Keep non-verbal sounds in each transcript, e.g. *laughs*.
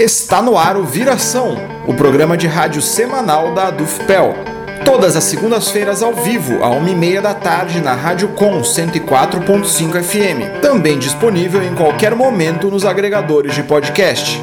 Está no ar o Viração, o programa de rádio semanal da Adufpel. Todas as segundas-feiras ao vivo, a 1h30 da tarde, na Rádio Com 104.5 FM. Também disponível em qualquer momento nos agregadores de podcast.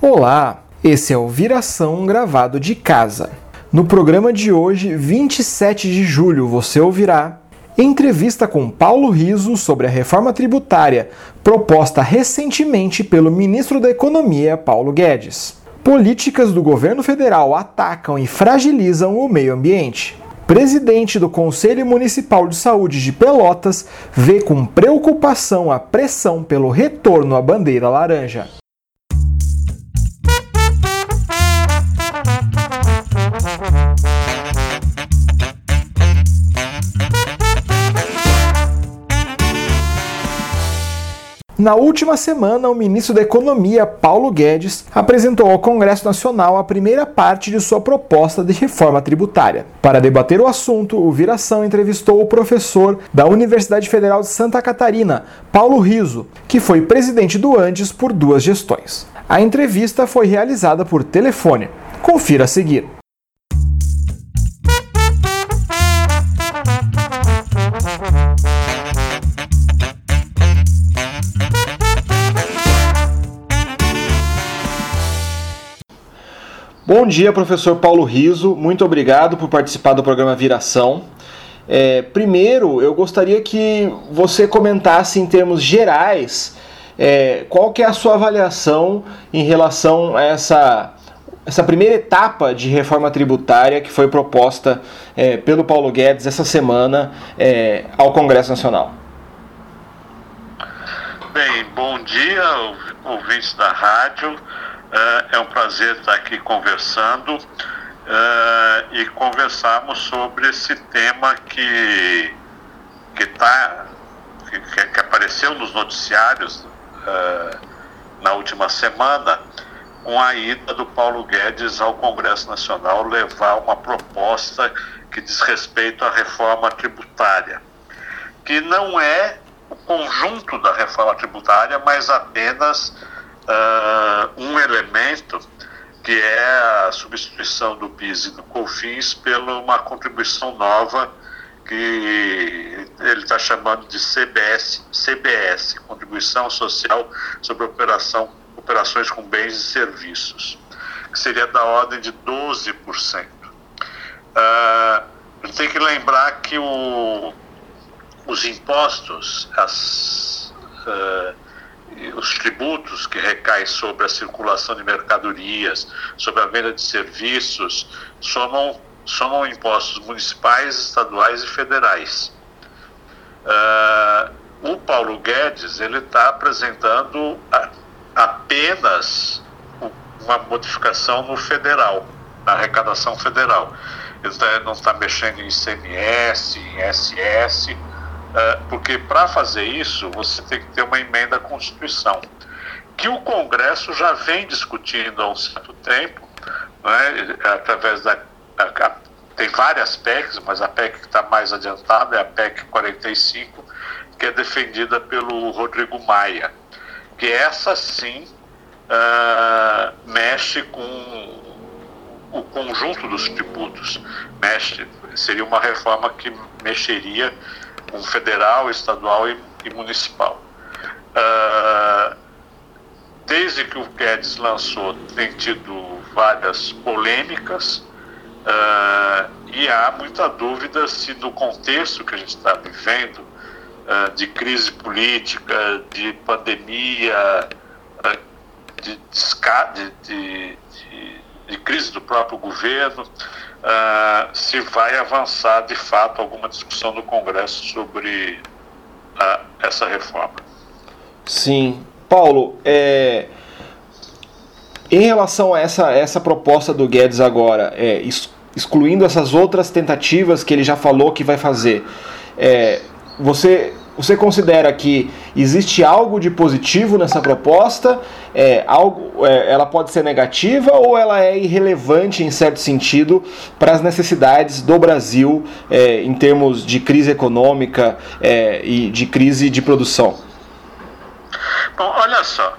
Olá, esse é o Viração gravado de casa. No programa de hoje, 27 de julho, você ouvirá entrevista com Paulo Riso sobre a reforma tributária proposta recentemente pelo ministro da Economia, Paulo Guedes. Políticas do governo federal atacam e fragilizam o meio ambiente. Presidente do Conselho Municipal de Saúde de Pelotas vê com preocupação a pressão pelo retorno à bandeira laranja. Na última semana, o ministro da Economia, Paulo Guedes, apresentou ao Congresso Nacional a primeira parte de sua proposta de reforma tributária. Para debater o assunto, o Viração entrevistou o professor da Universidade Federal de Santa Catarina, Paulo Riso, que foi presidente do Andes por duas gestões. A entrevista foi realizada por telefone. Confira a seguir. Bom dia, professor Paulo Riso. Muito obrigado por participar do programa Viração. É, primeiro, eu gostaria que você comentasse em termos gerais é, qual que é a sua avaliação em relação a essa, essa primeira etapa de reforma tributária que foi proposta é, pelo Paulo Guedes essa semana é, ao Congresso Nacional. Bem, bom dia, ouvintes da rádio. É, é um prazer estar aqui conversando é, e conversarmos sobre esse tema que, que, tá, que, que apareceu nos noticiários é, na última semana, com a ida do Paulo Guedes ao Congresso Nacional levar uma proposta que diz respeito à reforma tributária, que não é o conjunto da reforma tributária, mas apenas uh, um elemento que é a substituição do PIS e do COFINS por uma contribuição nova que ele está chamando de CBS, CBS, Contribuição Social sobre Operação, Operações com Bens e Serviços, que seria da ordem de 12%. Uh, ah, a gente tem que lembrar que o, os impostos, as, uh, os tributos que recaem sobre a circulação de mercadorias, sobre a venda de serviços, somam, somam impostos municipais, estaduais e federais. Uh, o Paulo Guedes ele está apresentando a, apenas uma modificação no federal, na arrecadação federal. Ele tá, não está mexendo em ICMS, em SS, porque para fazer isso você tem que ter uma emenda à Constituição, que o Congresso já vem discutindo há um certo tempo, né, através da. A, tem várias PECs, mas a PEC que está mais adiantada é a PEC 45, que é defendida pelo Rodrigo Maia, que essa sim uh, mexe com o conjunto dos tributos, mexe, seria uma reforma que mexeria com federal, estadual e, e municipal. Uh, desde que o Guedes lançou, tem tido várias polêmicas uh, e há muita dúvida se no contexto que a gente está vivendo, uh, de crise política, de pandemia, de, de, de, de, crise do próprio governo, uh, se vai avançar de fato alguma discussão no Congresso sobre uh, essa reforma. Sim. Paulo, é... Em relação a essa, essa proposta do Guedes agora, é, excluindo essas outras tentativas que ele já falou que vai fazer, é, você, você considera que existe algo de positivo nessa proposta? É, algo, é, ela pode ser negativa ou ela é irrelevante em certo sentido para as necessidades do Brasil é, em termos de crise econômica é, e de crise de produção? Bom, olha só.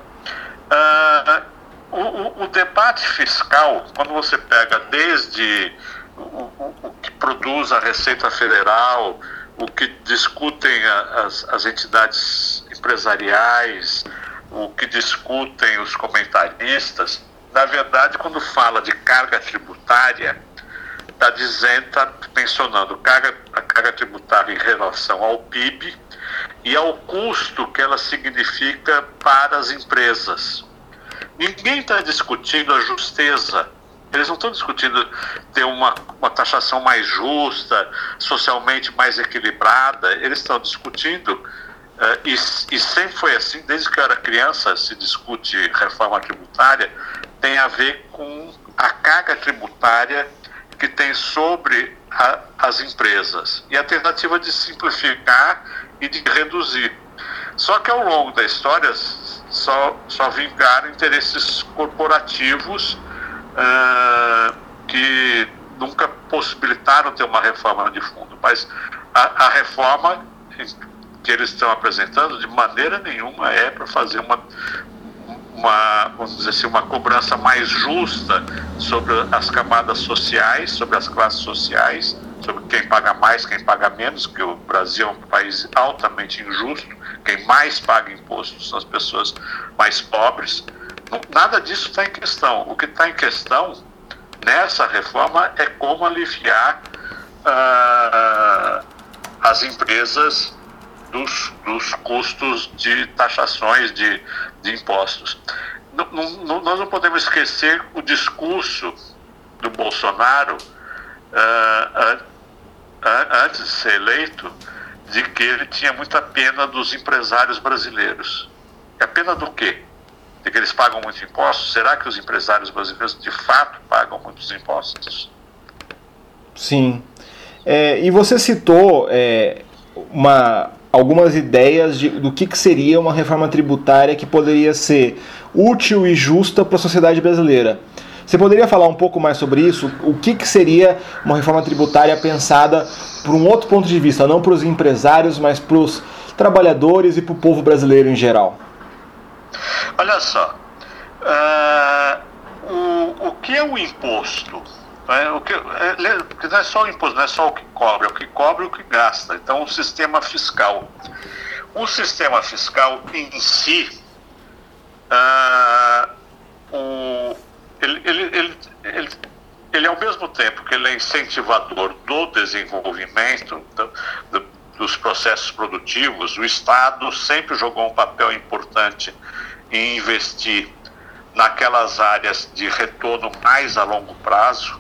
Uh o, o, debate fiscal, quando você pega desde o, o, que produz a Receita Federal, o que discutem as, as entidades empresariais, o que discutem os comentaristas, na verdade, quando fala de carga tributária, está dizendo, está mencionando carga, a carga tributária em relação ao PIB e ao custo que ela significa para as empresas. Ninguém está discutindo a justeza. Eles não estão discutindo ter uma, uma taxação mais justa, socialmente mais equilibrada. Eles estão discutindo, uh, e, e sempre foi assim, desde que eu era criança, se discute reforma tributária, tem a ver com a carga tributária que tem sobre a, as empresas e a tentativa de simplificar e de reduzir. Só que ao longo da história só, só vingaram interesses corporativos uh, que nunca possibilitaram ter uma reforma de fundo. Mas a, a reforma que eles estão apresentando, de maneira nenhuma, é para fazer uma, uma, vamos dizer assim, uma cobrança mais justa sobre as camadas sociais, sobre as classes sociais, sobre quem paga mais, quem paga menos, que o Brasil é um país altamente injusto, quem mais paga impostos são as pessoas mais pobres. Nada disso está em questão. O que está em questão nessa reforma é como aliviar uh, as empresas dos, dos custos de taxações de, de impostos. Nós não podemos esquecer o discurso do Bolsonaro uh, antes de ser eleito, de que ele tinha muita pena dos empresários brasileiros. É pena do quê? De que eles pagam muitos impostos? Será que os empresários brasileiros de fato pagam muitos impostos? Sim. É, e você citou é, uma, algumas ideias de, do que, que seria uma reforma tributária que poderia ser útil e justa para a sociedade brasileira. Você poderia falar um pouco mais sobre isso? O que, que seria uma reforma tributária pensada por um outro ponto de vista, não para os empresários, mas para os trabalhadores e para o povo brasileiro em geral? Olha só, uh, o, o que é o imposto? É, o que, é, não é só o imposto, não é só o que cobra, é o que cobra e o que gasta. Então, o sistema fiscal. O sistema fiscal em si, uh, o, ele, ele, ele, ele, ele, ao mesmo tempo que ele é incentivador do desenvolvimento, do, do, dos processos produtivos, o Estado sempre jogou um papel importante em investir naquelas áreas de retorno mais a longo prazo,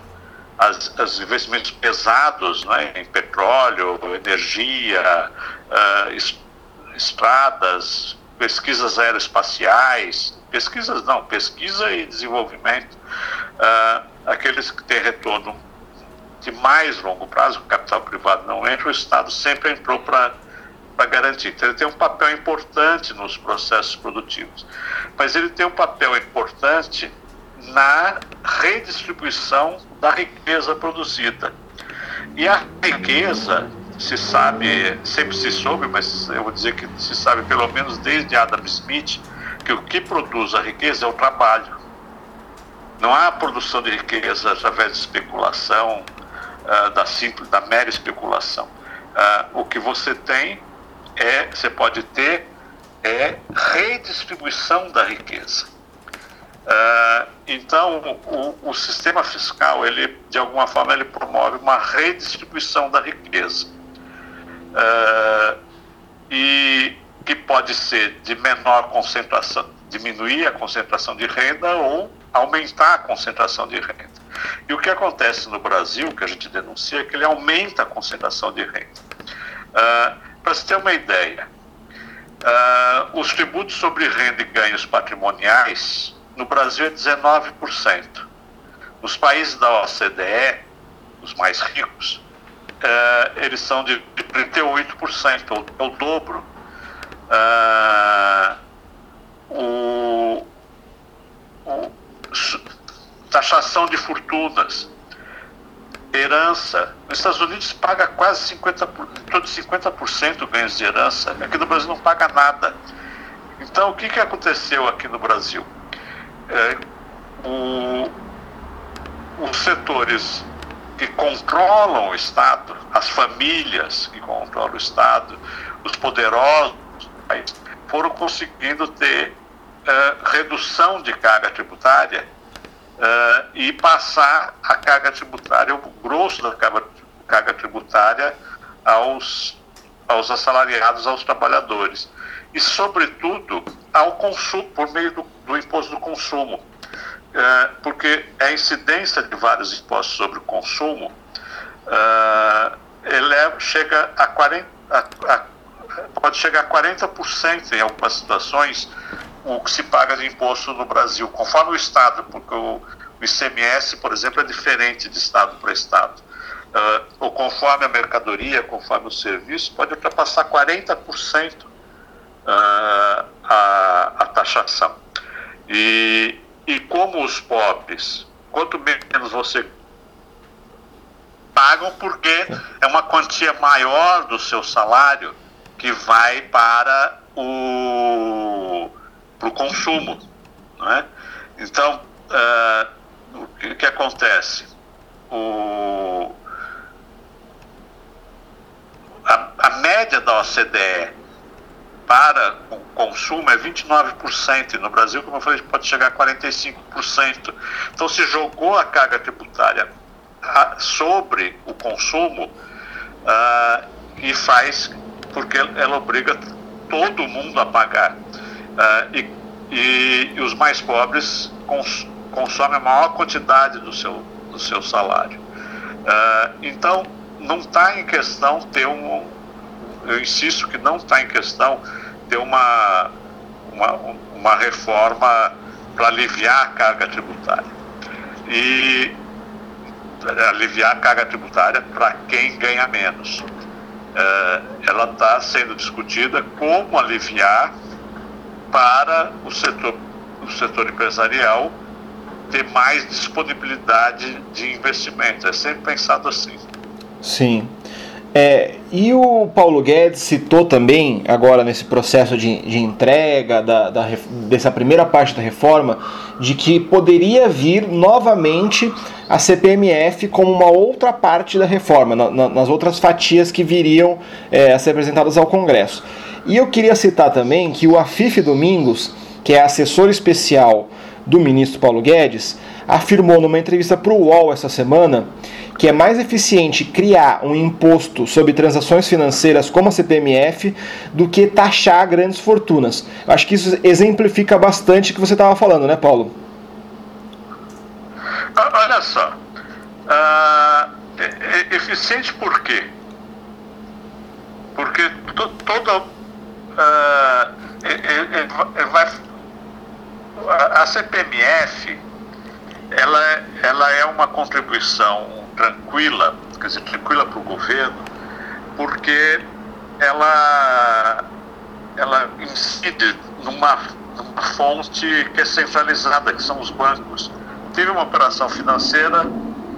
as, os investimentos pesados né, em petróleo, energia, uh, estradas, pesquisas aeroespaciais, pesquisas não, pesquisa e desenvolvimento, uh, aqueles que têm retorno de mais longo prazo, o capital privado não entra, o Estado sempre entrou para garantir. Então, ele tem um papel importante nos processos produtivos, mas ele tem um papel importante na redistribuição da riqueza produzida. E a riqueza, se sabe, sempre se soube, mas eu vou dizer que se sabe pelo menos desde Adam Smith, que o que produz a riqueza é o trabalho. Não há produção de riqueza através de especulação, uh, da simples, da mera especulação. Uh, o que você tem é, você pode ter é redistribuição da riqueza. Uh, então, o, o, sistema fiscal, ele, de alguma forma, ele promove uma redistribuição da riqueza. Uh, e que pode ser de menor concentração, diminuir a concentração de renda ou aumentar a concentração de renda. E o que acontece no Brasil, que a gente denuncia, é que ele aumenta a concentração de renda. Uh, Para se ter uma ideia, uh, os tributos sobre renda e ganhos patrimoniais no Brasil é 19%. Os países da OCDE, os mais ricos, é, eles são de 38%, é o dobro. É, o, o, taxação de fortunas, herança. Nos Estados Unidos paga quase 50%, todo 50% ganhos de herança. Aqui no Brasil não paga nada. Então, o que, que aconteceu aqui no Brasil? É, o, os setores que controlam o Estado, as famílias que controlam o Estado, os poderosos foram conseguindo ter é, redução de carga tributária uh, e passar a carga tributária, o grosso da carga, carga tributária aos, aos assalariados, aos trabalhadores. E, sobretudo, ao consumo, por meio do, do imposto do consumo. Uh, porque a incidência de vários impostos sobre o consumo uh, ele chega a 40, a, a, pode chegar a 40% em algumas situações o que se paga de imposto no Brasil, conforme o Estado, porque o, o ICMS, por exemplo, é diferente de Estado para Estado. Uh, ou conforme a mercadoria, conforme o serviço, pode ultrapassar 40% uh, ah, a, a taxação. E, e como os pobres, quanto menos você pagam, porque é uma quantia maior do seu salário que vai para o para o consumo. Não é? Então, uh, o que, que, acontece? O, a, a média da OCDE para o consumo é 29%, e no Brasil, como eu falei, pode chegar a 45%. Então, se jogou a carga tributária sobre o consumo uh, e faz, porque ela obriga todo mundo a pagar. Uh, e, e, e, os mais pobres cons, consomem a maior quantidade do seu, do seu salário. Uh, então, não está em questão ter um. Eu insisto que não está em questão ter uma, uma, uma reforma para aliviar a carga tributária. E aliviar a carga tributária para quem ganha menos. Uh, ela está sendo discutida como aliviar para o setor, o setor empresarial ter mais disponibilidade de investimento. É sempre pensado assim. Sim. É, e o Paulo Guedes citou também, agora nesse processo de, de entrega da, da, dessa primeira parte da reforma, de que poderia vir novamente a CPMF como uma outra parte da reforma, na, na, nas outras fatias que viriam é, a ser apresentadas ao Congresso. E eu queria citar também que o Afif Domingos, que é assessor especial do ministro Paulo Guedes, afirmou numa entrevista para o UOL essa semana que é mais eficiente criar um imposto sobre transações financeiras como a CPMF do que taxar grandes fortunas. Acho que isso exemplifica bastante o que você estava falando, né, Paulo? Olha só, uh, eficiente por quê? Porque toda uh, vai, a CPMF ela, ela é uma contribuição tranquila, quer dizer, tranquila para o governo, porque ela, ela incide numa, numa fonte que é centralizada, que são os bancos. Teve uma operação financeira,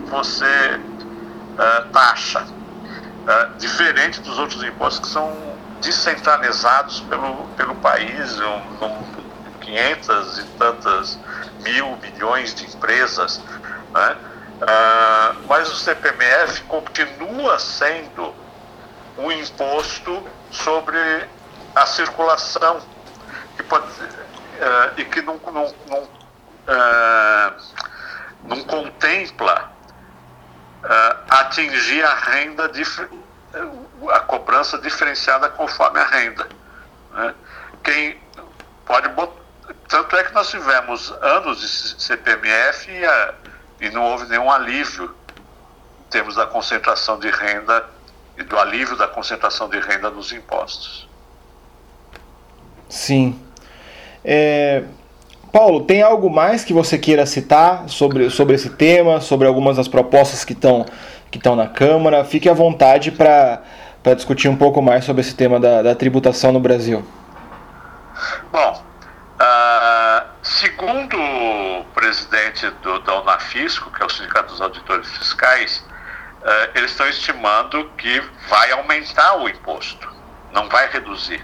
você uh, taxa, uh, diferente dos outros impostos que são descentralizados pelo, pelo país, um, um, 500 e tantas mil milhões de empresas, né? Uh, mas o CPMF continua sendo um imposto sobre a circulação que pode, uh, e que não, não, não, uh, não contempla atingir a renda a cobrança diferenciada conforme a renda. Né? Quem pode botar, tanto é que nós tivemos anos de CPMF e, a, e não houve nenhum alívio em termos da concentração de renda e do alívio da concentração de renda nos impostos. Sim. É, Paulo, tem algo mais que você queira citar sobre, sobre esse tema, sobre algumas das propostas que estão que estão na Câmara? Fique à vontade para discutir um pouco mais sobre esse tema da, da tributação no Brasil. Bom, uh, segundo o presidente do, da Unafisco, que é o Sindicato dos Auditores Fiscais, uh, eles estão estimando que vai aumentar o imposto, não vai reduzir.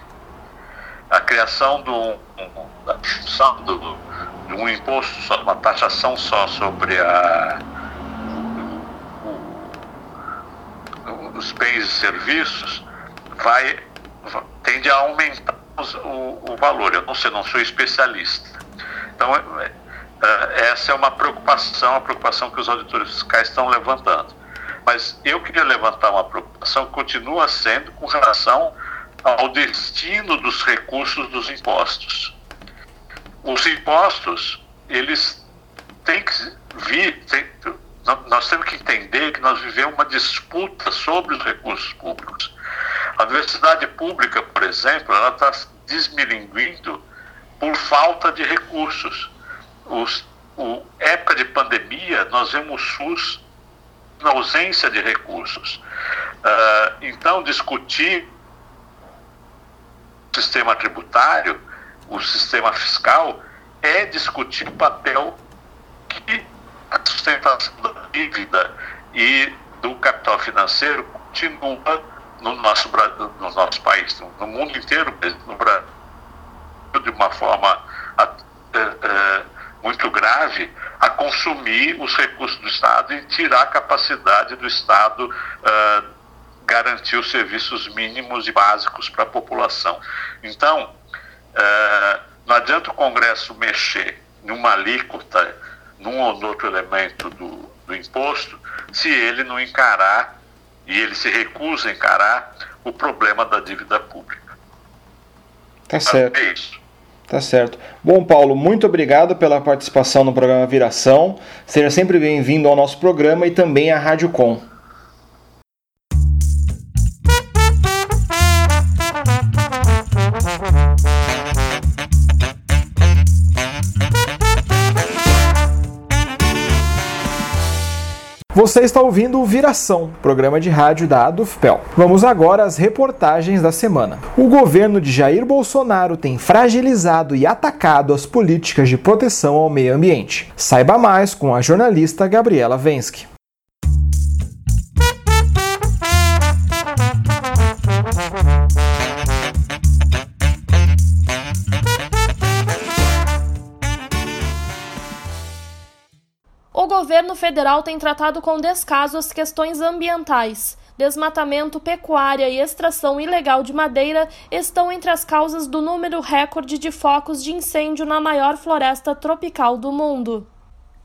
A criação do, um, do, de um imposto, uma taxação só sobre a, os bens e serviços, vai, tende a aumentar o, o valor. Eu não sei, não sou especialista. Então, é, é, essa é uma preocupação, a preocupação que os auditores fiscais estão levantando. Mas eu queria levantar uma preocupação que continua sendo com relação ao destino dos recursos dos impostos. Os impostos, eles têm que vir, têm, nós temos que entender que nós vivemos uma disputa sobre os recursos públicos. A universidade pública, por exemplo, ela está desmilinguindo por falta de recursos. Os, o, época de pandemia, nós vemos o SUS na ausência de recursos. Uh, então, discutir o sistema tributário, o sistema fiscal, é discutir o papel que a sustentação da dívida e do capital financeiro continua no nosso, no nosso país, no mundo inteiro, no Brasil, de uma forma é, é, muito grave, a consumir os recursos do Estado e tirar a capacidade do Estado é, garantir os serviços mínimos e básicos para a população. Então, não adianta o Congresso mexer numa alíquota, num ou outro elemento do, do imposto, se ele não encarar e ele se recusa a encarar o problema da dívida pública. Tá certo. É isso. Tá certo. Bom, Paulo, muito obrigado pela participação no programa Viração. Seja sempre bem-vindo ao nosso programa e também à Rádio Com. Você está ouvindo o Viração, programa de rádio da ADUFPEL. Vamos agora às reportagens da semana. O governo de Jair Bolsonaro tem fragilizado e atacado as políticas de proteção ao meio ambiente. Saiba mais com a jornalista Gabriela Vensky. Governo federal tem tratado com descaso as questões ambientais. Desmatamento, pecuária e extração ilegal de madeira estão entre as causas do número recorde de focos de incêndio na maior floresta tropical do mundo.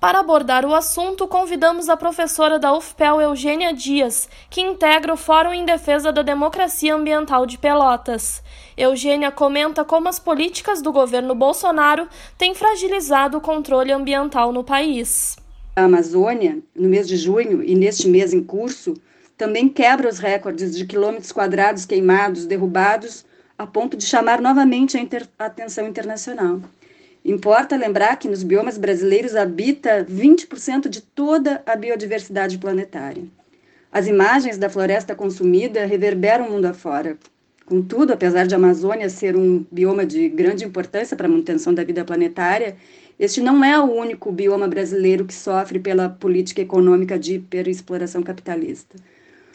Para abordar o assunto, convidamos a professora da UFPEL, Eugênia Dias, que integra o Fórum em Defesa da Democracia Ambiental de Pelotas. Eugênia comenta como as políticas do governo Bolsonaro têm fragilizado o controle ambiental no país. A Amazônia, no mês de junho e neste mês em curso, também quebra os recordes de quilômetros quadrados queimados, derrubados, a ponto de chamar novamente a inter atenção internacional. Importa lembrar que nos biomas brasileiros habita 20% de toda a biodiversidade planetária. As imagens da floresta consumida reverberam o mundo afora. Contudo, apesar de a Amazônia ser um bioma de grande importância para a manutenção da vida planetária, este não é o único bioma brasileiro que sofre pela política econômica de hiperexploração capitalista.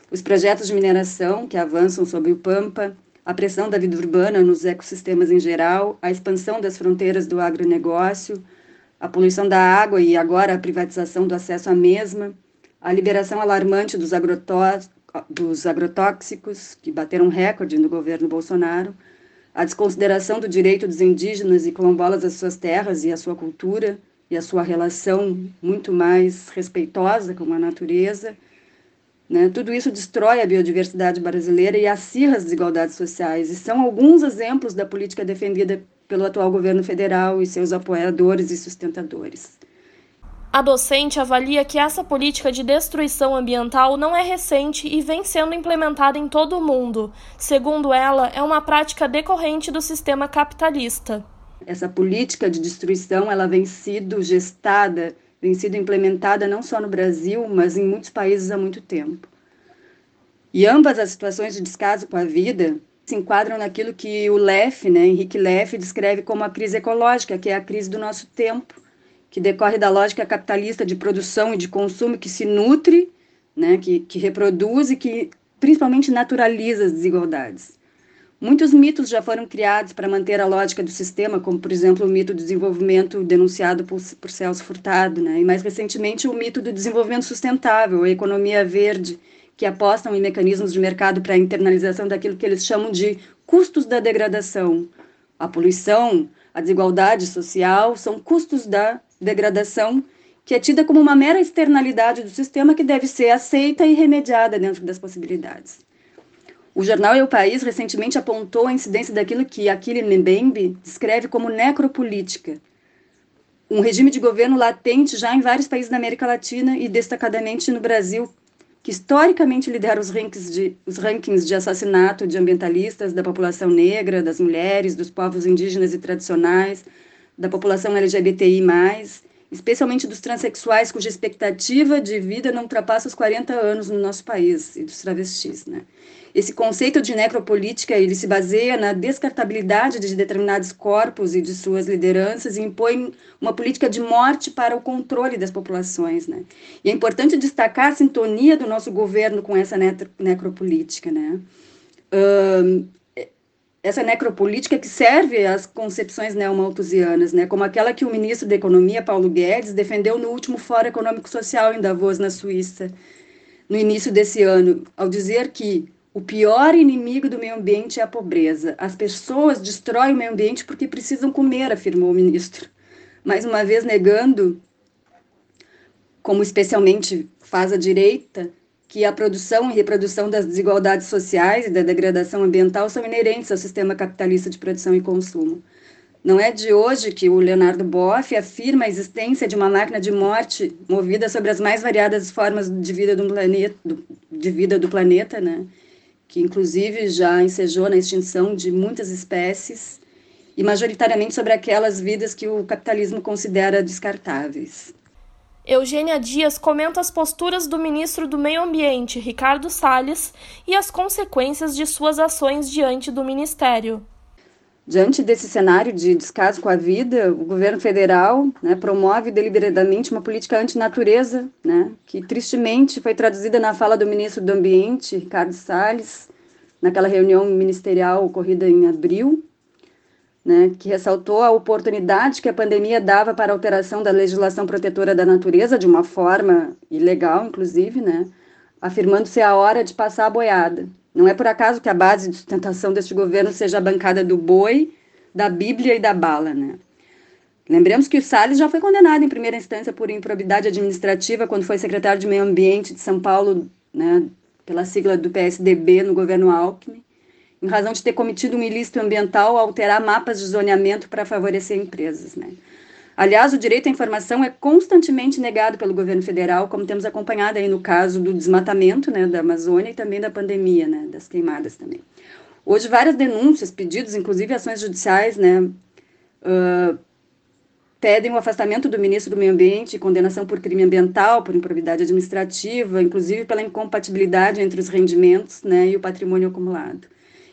Os projetos de mineração que avançam sobre o Pampa, a pressão da vida urbana nos ecossistemas em geral, a expansão das fronteiras do agronegócio, a poluição da água e agora a privatização do acesso à mesma, a liberação alarmante dos, agrotó dos agrotóxicos, que bateram recorde no governo Bolsonaro, a desconsideração do direito dos indígenas e quilombolas às suas terras e à sua cultura e à sua relação muito mais respeitosa com a natureza. Né? Tudo isso destrói a biodiversidade brasileira e acirra as desigualdades sociais, e são alguns exemplos da política defendida pelo atual governo federal e seus apoiadores e sustentadores. A docente avalia que essa política de destruição ambiental não é recente e vem sendo implementada em todo o mundo. Segundo ela, é uma prática decorrente do sistema capitalista. Essa política de destruição, ela vem sido gestada, vem sido implementada não só no Brasil, mas em muitos países há muito tempo. E ambas as situações de descaso com a vida se enquadram naquilo que o Leff, né, Henrique Leff, descreve como a crise ecológica, que é a crise do nosso tempo, que decorre da lógica capitalista de produção e de consumo que se nutre, né, que, que reproduz e que principalmente naturaliza as desigualdades. Muitos mitos já foram criados para manter a lógica do sistema, como, por exemplo, o mito do desenvolvimento denunciado por, por Celso Furtado, né? e mais recentemente o mito do desenvolvimento sustentável, a economia verde, que apostam em mecanismos de mercado para a internalização daquilo que eles chamam de custos da degradação. A poluição, a desigualdade social são custos da degradação, que é tida como uma mera externalidade do sistema que deve ser aceita e remediada dentro das possibilidades. O jornal Eu País recentemente apontou a incidência daquilo que Akili Mbembe descreve como necropolítica, um regime de governo latente já em vários países da América Latina e destacadamente no Brasil, que historicamente lidera os rankings, de, os rankings de assassinato de ambientalistas, da população negra, das mulheres, dos povos indígenas e tradicionais, da população LGBTI+, especialmente dos transexuais cuja expectativa de vida não ultrapassa os 40 anos no nosso país, e dos travestis, né? Esse conceito de necropolítica ele se baseia na descartabilidade de determinados corpos e de suas lideranças e impõe uma política de morte para o controle das populações, né? E é importante destacar a sintonia do nosso governo com essa necropolítica, né? Essa necropolítica que serve às concepções neomalthusianas, né, como aquela que o ministro da Economia, Paulo Guedes, defendeu no último Fórum Econômico Social em Davos, na Suíça, no início desse ano, ao dizer que o pior inimigo do meio ambiente é a pobreza. As pessoas destroem o meio ambiente porque precisam comer, afirmou o ministro. Mais uma vez negando, como especialmente faz a direita, que a produção e reprodução das desigualdades sociais e da degradação ambiental são inerentes ao sistema capitalista de produção e consumo. Não é de hoje que o Leonardo Boff afirma a existência de uma máquina de morte movida sobre as mais variadas formas de vida do planeta, de vida do planeta, né? que inclusive já ensejou na extinção de muitas espécies, e majoritariamente sobre aquelas vidas que o capitalismo considera descartáveis. Eugênia Dias comenta as posturas do ministro do Meio Ambiente, Ricardo Salles, e as consequências de suas ações diante do ministério. Diante desse cenário de descaso com a vida, o governo federal né, promove deliberadamente uma política antinatureza, né, que tristemente foi traduzida na fala do ministro do Ambiente, Ricardo Salles, naquela reunião ministerial ocorrida em abril, né, que ressaltou a oportunidade que a pandemia dava para a alteração da legislação protetora da natureza, de uma forma ilegal, inclusive, né, afirmando ser a hora de passar a boiada. Não é por acaso que a base de sustentação deste governo seja a bancada do boi, da Bíblia e da bala, né? Lembremos que o Salles já foi condenado em primeira instância por improbidade administrativa quando foi secretário de Meio Ambiente de São Paulo, né, pela sigla do PSDB no governo Alckmin, em razão de ter cometido um ilícito ambiental alterar mapas de zoneamento para favorecer empresas, né? Aliás, o direito à informação é constantemente negado pelo governo federal, como temos acompanhado aí no caso do desmatamento né, da Amazônia e também da pandemia, né, das queimadas também. Hoje, várias denúncias, pedidos, inclusive ações judiciais, né, uh, pedem o afastamento do ministro do Meio Ambiente, condenação por crime ambiental, por improbidade administrativa, inclusive pela incompatibilidade entre os rendimentos né, e o patrimônio acumulado.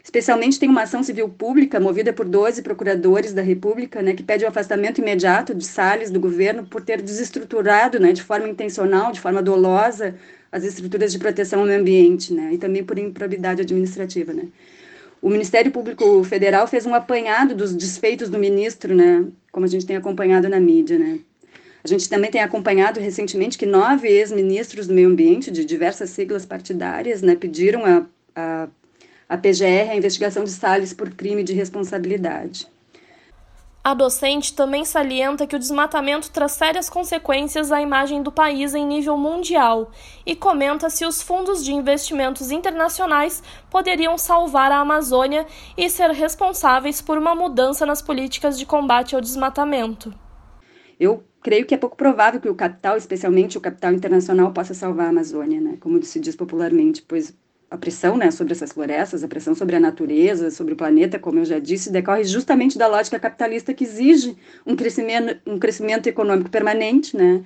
Especialmente tem uma ação civil pública movida por 12 procuradores da República, né, que pede o afastamento imediato de Salles do governo por ter desestruturado, né, de forma intencional, de forma dolosa, as estruturas de proteção ao meio ambiente, né, e também por improbidade administrativa, né. O Ministério Público Federal fez um apanhado dos desfeitos do ministro, né, como a gente tem acompanhado na mídia, né. A gente também tem acompanhado recentemente que nove ex-ministros do meio ambiente, de diversas siglas partidárias, né, pediram a, a a PGR, a investigação de Salles por crime de responsabilidade. A docente também salienta que o desmatamento traz sérias consequências à imagem do país em nível mundial e comenta se os fundos de investimentos internacionais poderiam salvar a Amazônia e ser responsáveis por uma mudança nas políticas de combate ao desmatamento. Eu creio que é pouco provável que o capital, especialmente o capital internacional, possa salvar a Amazônia, né? como se diz popularmente, pois a pressão né, sobre essas florestas, a pressão sobre a natureza, sobre o planeta, como eu já disse, decorre justamente da lógica capitalista que exige um crescimento, um crescimento econômico permanente, né,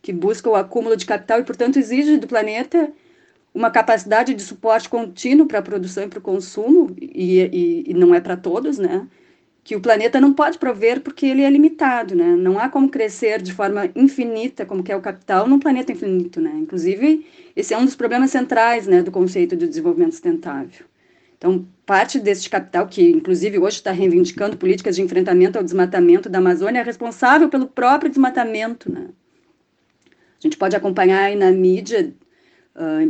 que busca o acúmulo de capital e, portanto, exige do planeta uma capacidade de suporte contínuo para a produção e para o consumo, e, e, e não é para todos, né, que o planeta não pode prover porque ele é limitado, né? Não há como crescer de forma infinita, como que é o capital, num planeta infinito, né? Inclusive, esse é um dos problemas centrais, né, do conceito de desenvolvimento sustentável. Então, parte deste capital, que inclusive hoje está reivindicando políticas de enfrentamento ao desmatamento da Amazônia, é responsável pelo próprio desmatamento, né? A gente pode acompanhar aí na mídia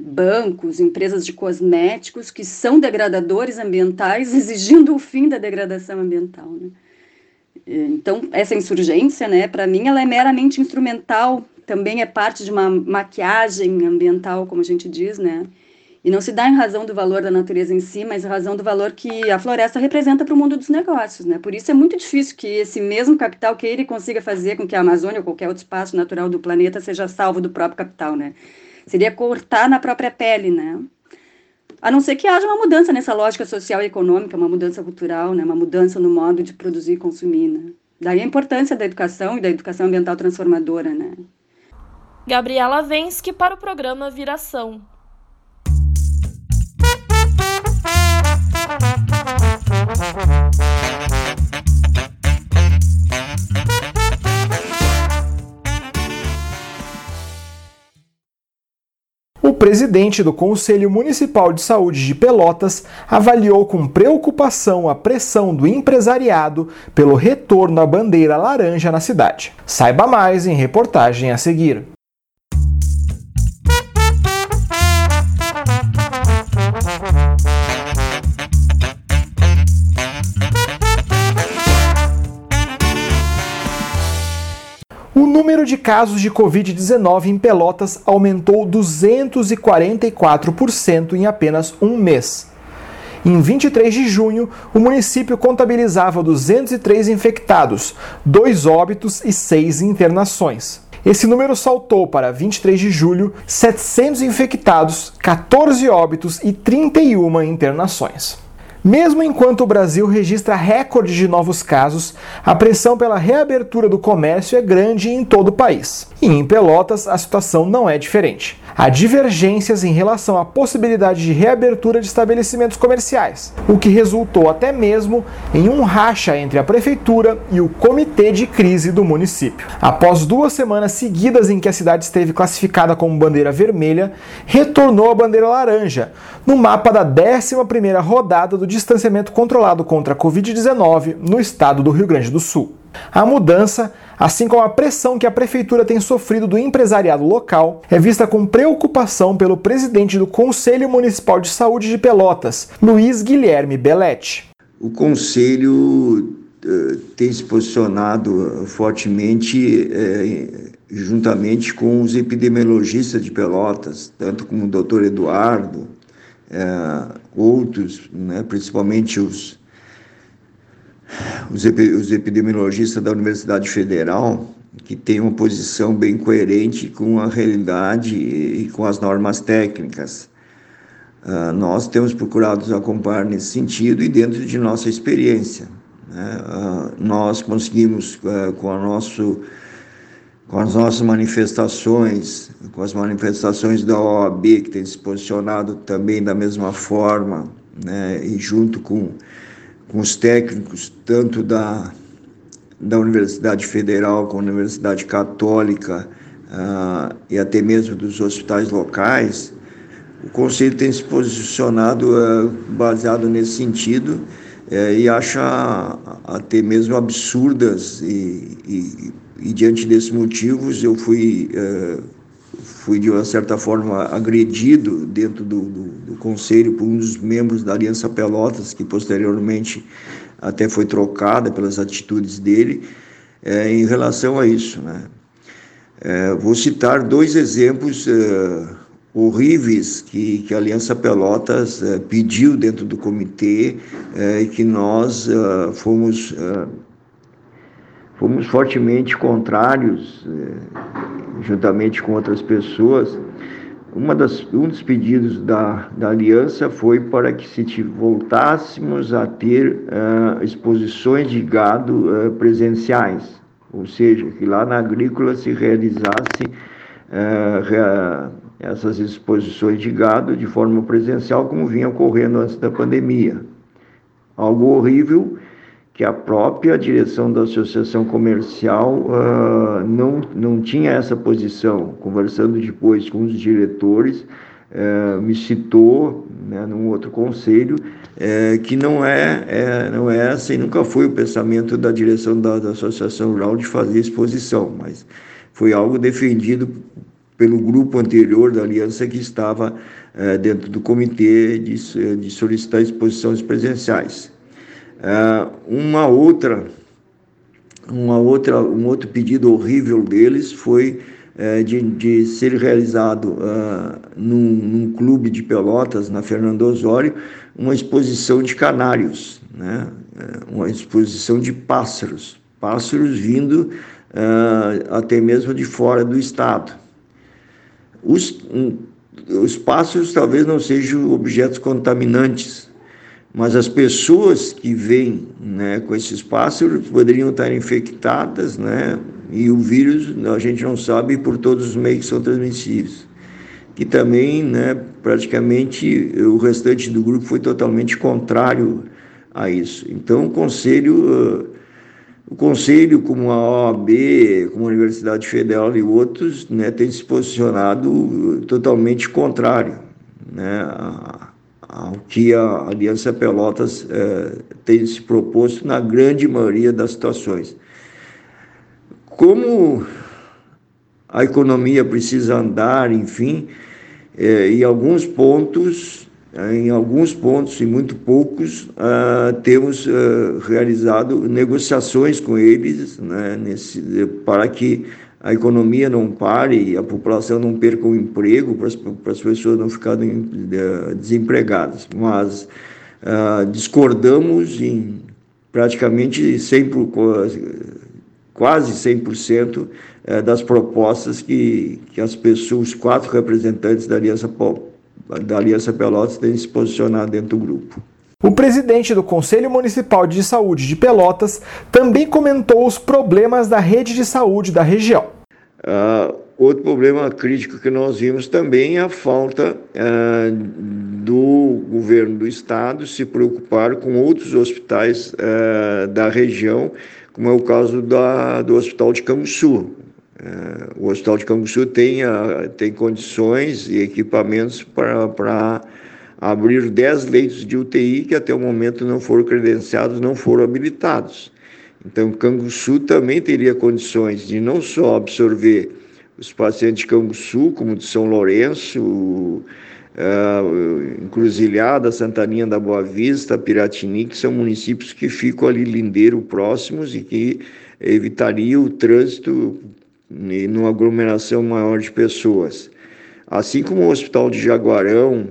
bancos, empresas de cosméticos que são degradadores ambientais, *laughs* exigindo o fim da degradação ambiental. Né? Então, essa insurgência, né, para mim, ela é meramente instrumental, também é parte de uma maquiagem ambiental, como a gente diz, né? E não se dá em razão do valor da natureza em si, mas em razão do valor que a floresta representa para o mundo dos negócios, né? Por isso é muito difícil que esse mesmo capital queira e consiga fazer com que a Amazônia ou qualquer outro espaço natural do planeta seja salvo do próprio capital, né? Seria cortar na própria pele, né? A não ser que haja uma mudança nessa lógica social e econômica, uma mudança cultural, né? uma mudança no modo de produzir e consumir. Né? Daí a importância da educação e da educação ambiental transformadora. Né? Gabriela Vensky para o programa Viração. O presidente do Conselho Municipal de Saúde de Pelotas avaliou com preocupação a pressão do empresariado pelo retorno à bandeira laranja na cidade. Saiba mais em reportagem a seguir. Número de casos de Covid-19 em Pelotas aumentou 244% em apenas um mês. Em 23 de junho, o município contabilizava 203 infectados, dois óbitos e seis internações. Esse número saltou para 23 de julho, 700 infectados, 14 óbitos e 31 internações. Mesmo enquanto o Brasil registra recorde de novos casos, a pressão pela reabertura do comércio é grande em todo o país. E em Pelotas, a situação não é diferente. Há divergências em relação à possibilidade de reabertura de estabelecimentos comerciais, o que resultou até mesmo em um racha entre a prefeitura e o comitê de crise do município. Após duas semanas seguidas em que a cidade esteve classificada como bandeira vermelha, retornou a bandeira laranja, no mapa da 11ª rodada do distanciamento controlado contra a Covid-19 no estado do Rio Grande do Sul. A mudança, assim como a pressão que a prefeitura tem sofrido do empresariado local, é vista com preocupação pelo presidente do Conselho Municipal de Saúde de Pelotas, Luiz Guilherme Belletti. O conselho uh, tem se posicionado fortemente uh, juntamente com os epidemiologistas de Pelotas, tanto como o doutor Eduardo, uh, outros, né, principalmente os os, os epidemiologistas da Universidade Federal, que têm uma posição bem coerente com a realidade e com as normas técnicas. Uh, nós temos procurado acompanhar nesse sentido e dentro de nossa experiência. Né? Uh, nós conseguimos, uh, com, a nosso, com as nossas manifestações, com as manifestações da OAB, que tem se posicionado também da mesma forma, né? e junto com com os técnicos tanto da, da Universidade Federal como da Universidade Católica uh, e até mesmo dos hospitais locais, o Conselho tem se posicionado uh, baseado nesse sentido uh, e acha até mesmo absurdas e, e, e, diante desses motivos eu fui uh, fui de uma certa forma agredido dentro do, do, do, conselho por um dos membros da Aliança Pelotas, que posteriormente até foi trocada pelas atitudes dele, é, em relação a isso. Né? É, vou citar dois exemplos horríveis que, que a Aliança Pelotas pediu dentro do comitê e que nós fomos, fomos fortemente contrários juntamente com outras pessoas, uma das, um dos pedidos da, da aliança foi para que se voltássemos a ter uh, exposições de gado uh, presenciais, ou seja, que lá na agrícola se realizasse uh, essas exposições de gado de forma presencial, como vinha ocorrendo antes da pandemia. Algo horrível que a própria direção da associação comercial uh, não, não tinha essa posição. Conversando depois com os diretores, uh, me citou, né, num outro conselho, uh, que não é, é, não é essa e nunca foi o pensamento da direção da, da Associação Rural de fazer exposição, mas foi algo defendido pelo grupo anterior da aliança que estava eh, dentro do comitê de, de solicitar exposições presenciais. Uh, uma outra, uma outra, um outro pedido horrível deles foi uh, de, de, ser realizado uh, num, num, clube de Pelotas, na Fernando Osório, uma exposição de canários, né? uma exposição de pássaros, pássaros vindo até mesmo de fora do estado. Os, um, os pássaros talvez não sejam objetos contaminantes, mas as pessoas que vêm né, com esses pássaros poderiam estar infectadas, né, e o vírus a gente não sabe por todos os meios que são transmissíveis. Que também, né, praticamente, o restante do grupo foi totalmente contrário a isso. Então, o conselho, o conselho como a OAB, como a Universidade Federal e outros, né, tem se posicionado totalmente contrário, né, ao que a Aliança Pelotas eh, tem se proposto na grande maioria das situações. Como a economia precisa andar, enfim, eh, em alguns pontos, em alguns pontos e muito poucos, ah, temos realizado negociações com eles né, nesse, para que a economia não pare, a população não perca o emprego, para as, para as pessoas não ficarem eh, desempregadas. Mas uh, discordamos em praticamente 100%, quase 100% eh, das propostas que, que as pessoas, os quatro representantes da Aliança, da Aliança Pelotas têm se posicionado dentro do grupo. O presidente do Conselho Municipal de Saúde de Pelotas também comentou os problemas da rede de saúde da região. Uh, outro problema crítico que nós vimos também é a falta uh, do governo do estado se preocupar com outros hospitais uh, da região, como é o caso da, do Hospital de Canguçu. o Hospital de Canguçu tem, tem condições e equipamentos para abrir 10 leitos de UTI que até o momento não foram credenciados, não foram habilitados. Então, Canguçu também teria condições de não só absorver os pacientes de Canguçu, como de São Lourenço, uh, Encruzilhada, Santaninha da Boa Vista, Piratini, que são municípios que ficam ali lindeiro próximos e que evitaria o trânsito numa aglomeração maior de pessoas. Assim como o Hospital de Jaguarão,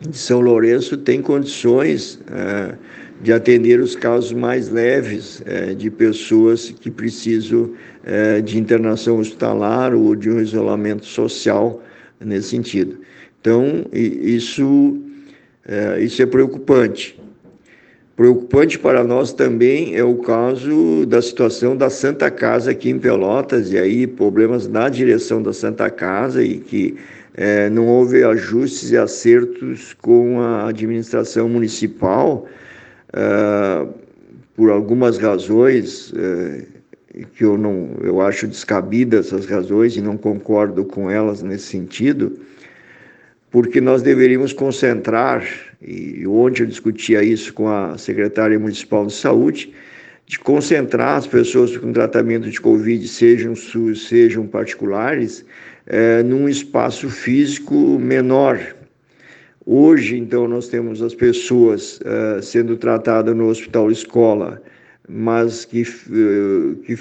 de São Lourenço tem condições é, de atender os casos mais leves é, de pessoas que precisam é, de internação hospitalar ou de um isolamento social nesse sentido. Então, isso, é, isso é preocupante. Preocupante para nós também é o caso da situação da Santa Casa aqui em Pelotas, e aí problemas na direção da Santa Casa e que é, não houve ajustes e acertos com a administração municipal é, por algumas razões é, que eu não eu acho descabidas essas razões e não concordo com elas nesse sentido porque nós deveríamos concentrar e ontem eu discutia isso com a secretária municipal de saúde de concentrar as pessoas com tratamento de Covid, sejam sejam particulares, é, num espaço físico menor. Hoje, então, nós temos as pessoas é, sendo tratadas no hospital escola, mas que, é, que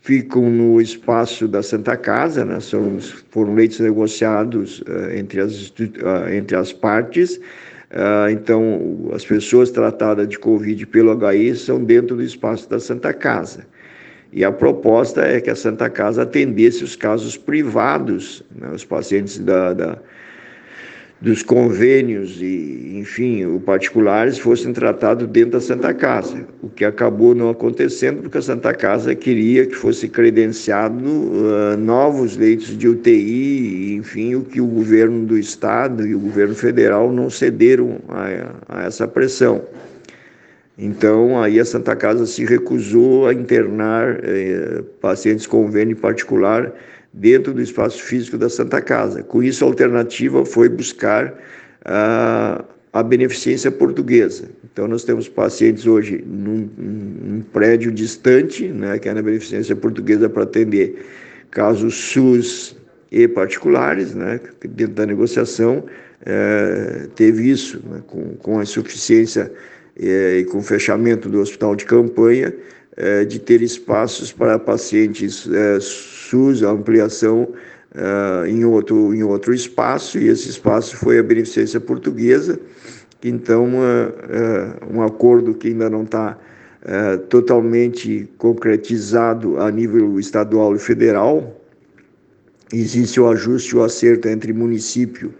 ficam no espaço da Santa Casa, né? São, foram leitos negociados é, entre, as, entre as partes, Uh, então, as pessoas tratadas de Covid pelo HI são dentro do espaço da Santa Casa. E a proposta é que a Santa Casa atendesse os casos privados, né, os pacientes da, da dos convênios e, enfim, os particulares fossem tratados dentro da Santa Casa, o que acabou não acontecendo porque a Santa Casa queria que fosse credenciado uh, novos leitos de UTI, enfim, o que o governo do estado e o governo federal não cederam a, a essa pressão. Então, aí a Santa Casa se recusou a internar eh, pacientes convênio particular dentro do espaço físico da Santa Casa. Com isso, a alternativa foi buscar a, a beneficência portuguesa. Então, nós temos pacientes hoje num, num prédio distante, né, que é na beneficência portuguesa para atender casos SUS e particulares, né, dentro da negociação é, teve isso, né, com, com a insuficiência é, e com o fechamento do hospital de campanha, é, de ter espaços para pacientes SUS, a ampliação uh, em, outro, em outro espaço, e esse espaço foi a Beneficência Portuguesa. Então, uh, uh, um acordo que ainda não está totalmente concretizado a nível estadual e federal. Existe o ajuste, o acerto entre município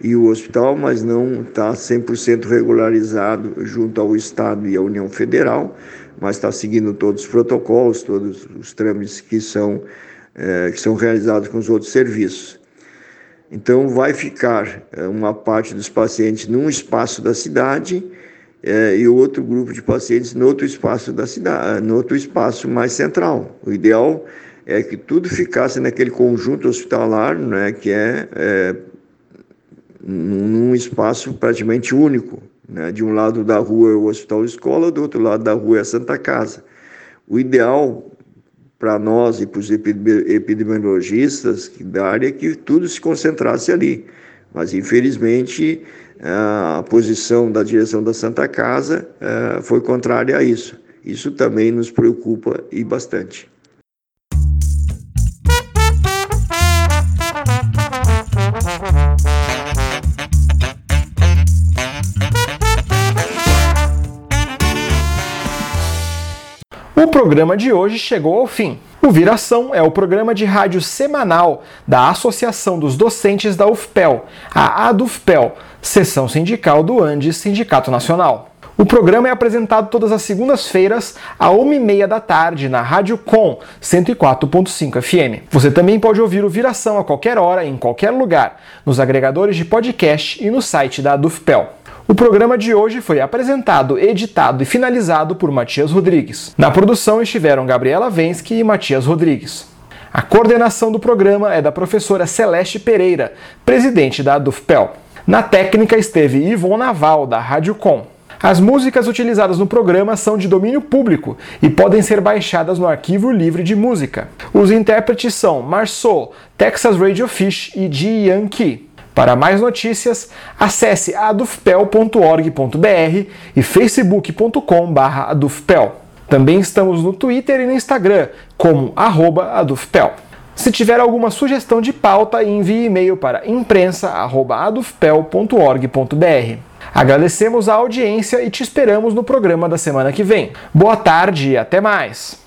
e o hospital, mas não está 100% regularizado junto ao Estado e à União Federal, mas está seguindo todos os protocolos, todos os trâmites que são é, que são realizados com os outros serviços. Então, vai ficar é, uma parte dos pacientes num espaço da cidade é, e outro grupo de pacientes no outro espaço da cidade, no outro espaço mais central. O ideal é que tudo ficasse naquele conjunto hospitalar, né, que é, é num espaço praticamente único. Né? De um lado da rua é o Hospital Escola, do outro lado da rua é a Santa Casa. O ideal para nós e para os epidemiologistas da área que tudo se concentrasse ali. Mas, infelizmente, a posição da direção da Santa Casa eh, foi contrária a isso. Isso também nos preocupa e bastante. O programa de hoje chegou ao fim. O Viração é o programa de rádio semanal da Associação dos Docentes da UFPEL, a ADUFPEL, seção sindical do Andes Sindicato Nacional. O programa é apresentado todas as segundas-feiras, à 1h30 da tarde, na Rádio Com 104.5 FM. Você também pode ouvir o Viração a qualquer hora, em qualquer lugar, nos agregadores de podcast e no site da ADUFPEL. O programa de hoje foi apresentado, editado e finalizado por Matias Rodrigues. Na produção estiveram Gabriela Vensky e Matias Rodrigues. A coordenação do programa é da professora Celeste Pereira, presidente da Dufpel. Na técnica esteve Ivon Naval, da Rádio Com. As músicas utilizadas no programa são de domínio público e podem ser baixadas no arquivo livre de música. Os intérpretes são Marceau, Texas Radio Fish e Ji Yankee. Para mais notícias, acesse adufpel.org.br e facebook.com/adufpel. Também estamos no Twitter e no Instagram como @adufpel. Se tiver alguma sugestão de pauta, envie e-mail para imprensa@adufpel.org.br. Agradecemos a audiência e te esperamos no programa da semana que vem. Boa tarde e até mais.